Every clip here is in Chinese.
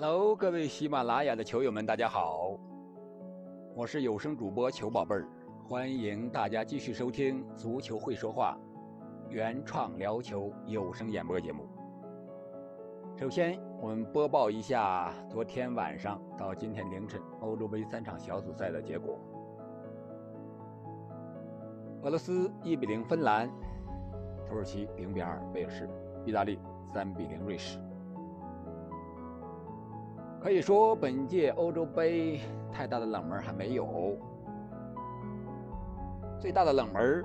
Hello，各位喜马拉雅的球友们，大家好，我是有声主播球宝贝儿，欢迎大家继续收听《足球会说话》原创聊球有声演播节目。首先，我们播报一下昨天晚上到今天凌晨欧洲杯三场小组赛的结果：俄罗斯一比零芬兰，土耳其零比二威尔士，意大利三比零瑞士。可以说，本届欧洲杯太大的冷门还没有。最大的冷门，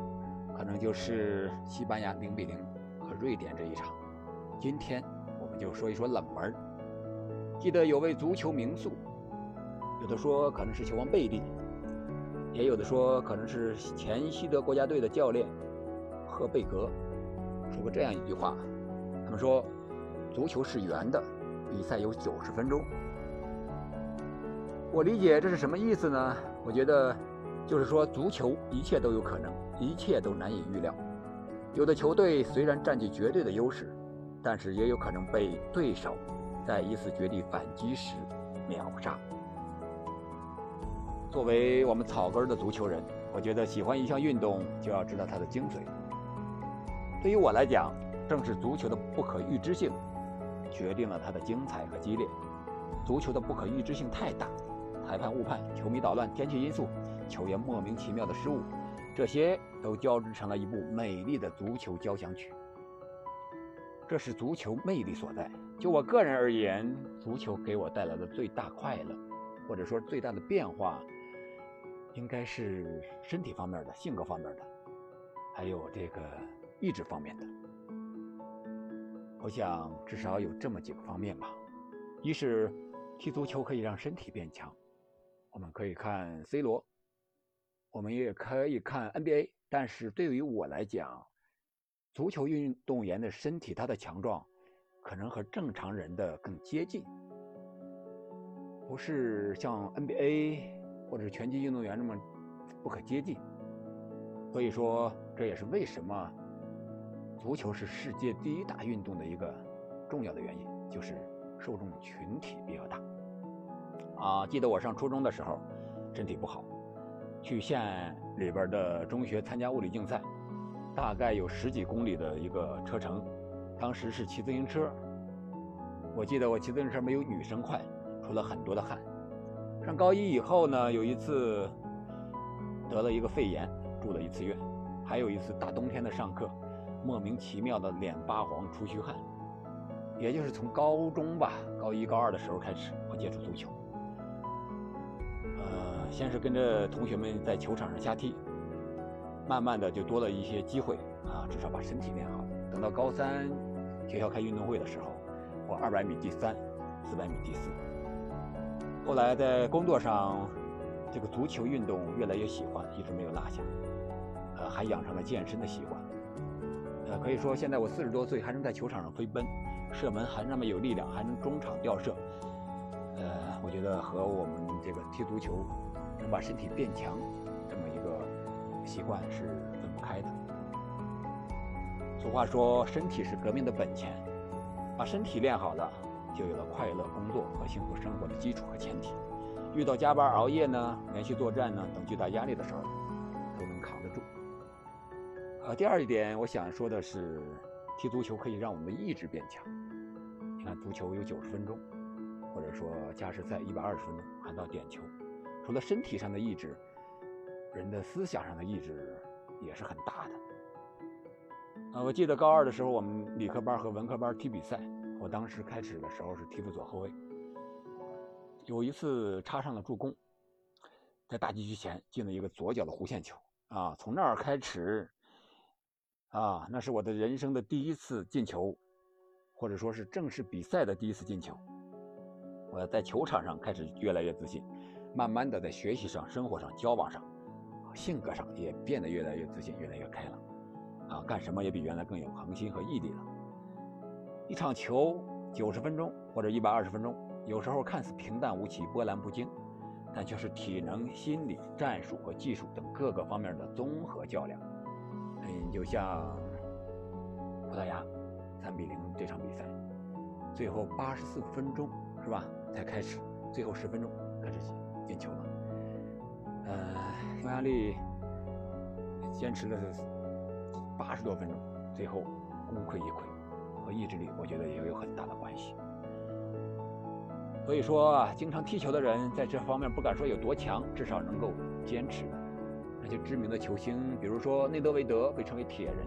可能就是西班牙零比零和瑞典这一场。今天我们就说一说冷门。记得有位足球名宿，有的说可能是球王贝利，也有的说可能是前西德国家队的教练赫贝格，说过这样一句话：他们说，足球是圆的。比赛有九十分钟，我理解这是什么意思呢？我觉得就是说，足球一切都有可能，一切都难以预料。有的球队虽然占据绝对的优势，但是也有可能被对手在一次绝地反击时秒杀。作为我们草根的足球人，我觉得喜欢一项运动就要知道它的精髓。对于我来讲，正是足球的不可预知性。决定了它的精彩和激烈。足球的不可预知性太大，裁判误判、球迷捣乱、天气因素、球员莫名其妙的失误，这些都交织成了一部美丽的足球交响曲。这是足球魅力所在。就我个人而言，足球给我带来的最大快乐，或者说最大的变化，应该是身体方面的、性格方面的，还有这个意志方面的。我想至少有这么几个方面吧：一是踢足球可以让身体变强，我们可以看 C 罗，我们也可以看 NBA。但是对于我来讲，足球运动员的身体他的强壮，可能和正常人的更接近，不是像 NBA 或者拳击运动员那么不可接近。所以说，这也是为什么。足球是世界第一大运动的一个重要的原因，就是受众群体比较大。啊，记得我上初中的时候，身体不好，去县里边的中学参加物理竞赛，大概有十几公里的一个车程，当时是骑自行车。我记得我骑自行车没有女生快，出了很多的汗。上高一以后呢，有一次得了一个肺炎，住了一次院，还有一次大冬天的上课。莫名其妙的脸发黄、出虚汗，也就是从高中吧，高一、高二的时候开始，我接触足球。呃，先是跟着同学们在球场上瞎踢，慢慢的就多了一些机会啊，至少把身体练好。等到高三，学校开运动会的时候，我二百米第三，四百米第四。后来在工作上，这个足球运动越来越喜欢，一直没有落下，呃，还养成了健身的习惯。呃可以说，现在我四十多岁还能在球场上飞奔，射门还那么有力量，还能中场吊射。呃，我觉得和我们这个踢足球能把身体变强这么一个习惯是分不开的。俗话说，身体是革命的本钱，把身体练好了，就有了快乐工作和幸福生活的基础和前提。遇到加班熬夜呢，连续作战呢等巨大压力的时候，都能看。呃，第二一点，我想说的是，踢足球可以让我们的意志变强。你看，足球有九十分钟，或者说加时赛一百二十分钟，还到点球。除了身体上的意志，人的思想上的意志也是很大的。啊，我记得高二的时候，我们理科班和文科班踢比赛，我当时开始的时候是踢的左后卫。有一次插上了助攻，在大禁区前进了一个左脚的弧线球，啊，从那儿开始。啊，那是我的人生的第一次进球，或者说是正式比赛的第一次进球。我在球场上开始越来越自信，慢慢的在学习上、生活上、交往上、性格上也变得越来越自信，越来越开朗。啊，干什么也比原来更有恒心和毅力了。一场球九十分钟或者一百二十分钟，有时候看似平淡无奇、波澜不惊，但却是体能、心理、战术和技术等各个方面的综合较量。嗯，就像葡萄牙三比零这场比赛，最后八十四分钟是吧？才开始，最后十分钟开始进球了。呃，匈牙利坚持了八十多分钟，最后功亏一篑，和意志力我觉得也有很大的关系。所以说，经常踢球的人在这方面不敢说有多强，至少能够坚持。那些知名的球星，比如说内德维德，被称为铁人，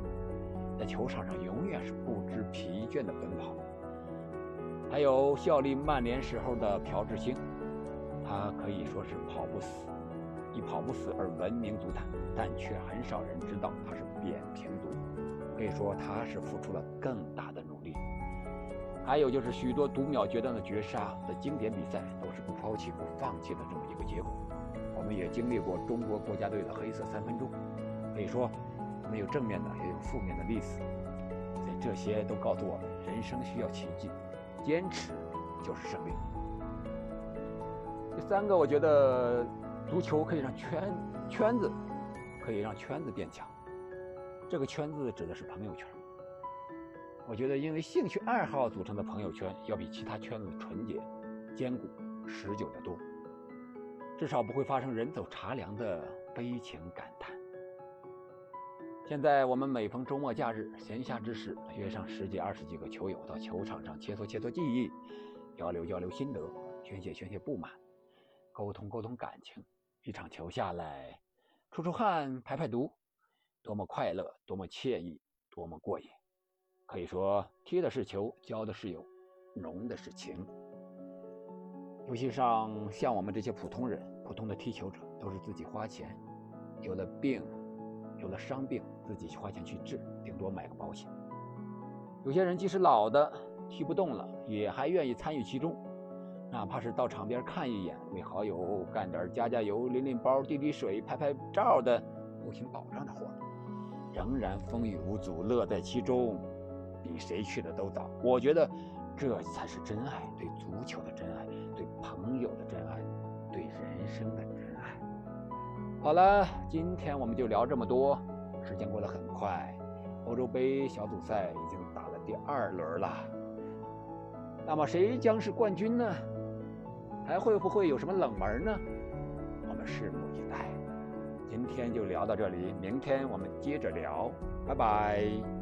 在球场上永远是不知疲倦的奔跑。还有效力曼联时候的朴智星，他可以说是跑不死，以跑不死而闻名足坛，但却很少人知道他是扁平足，可以说他是付出了更大的努力。还有就是许多读秒决断的绝杀的经典比赛，都是不抛弃、不放弃的这么一个结果。我们也经历过中国国家队的黑色三分钟，可以说没有正面的，也有负面的例子。在这些都告诉我们，人生需要奇迹，坚持就是胜利。第三个，我觉得足球可以让圈圈子可以让圈子变强。这个圈子指的是朋友圈。我觉得，因为兴趣爱好组成的朋友圈，要比其他圈子纯洁、坚固、持久得多。至少不会发生人走茶凉的悲情感叹。现在我们每逢周末假日、闲暇之时，约上十几、二十几个球友到球场上切磋切磋技艺，交流交流心得，宣泄宣泄不满，沟通沟通感情。一场球下来，出出汗、排排毒，多么快乐，多么惬意，多么过瘾！可以说，踢的是球，交的是友，浓的是情。游戏上，像我们这些普通人、普通的踢球者，都是自己花钱，有了病，有了伤病，自己去花钱去治，顶多买个保险。有些人即使老的踢不动了，也还愿意参与其中，哪怕是到场边看一眼，为好友干点加加油、拎拎包、递递水、拍拍照的后勤保障的活，仍然风雨无阻，乐在其中。比谁去的都早，我觉得这才是真爱，对足球的真爱，对朋友的真爱，对人生的真爱。好了，今天我们就聊这么多，时间过得很快，欧洲杯小组赛已经打了第二轮了，那么谁将是冠军呢？还会不会有什么冷门呢？我们拭目以待。今天就聊到这里，明天我们接着聊，拜拜。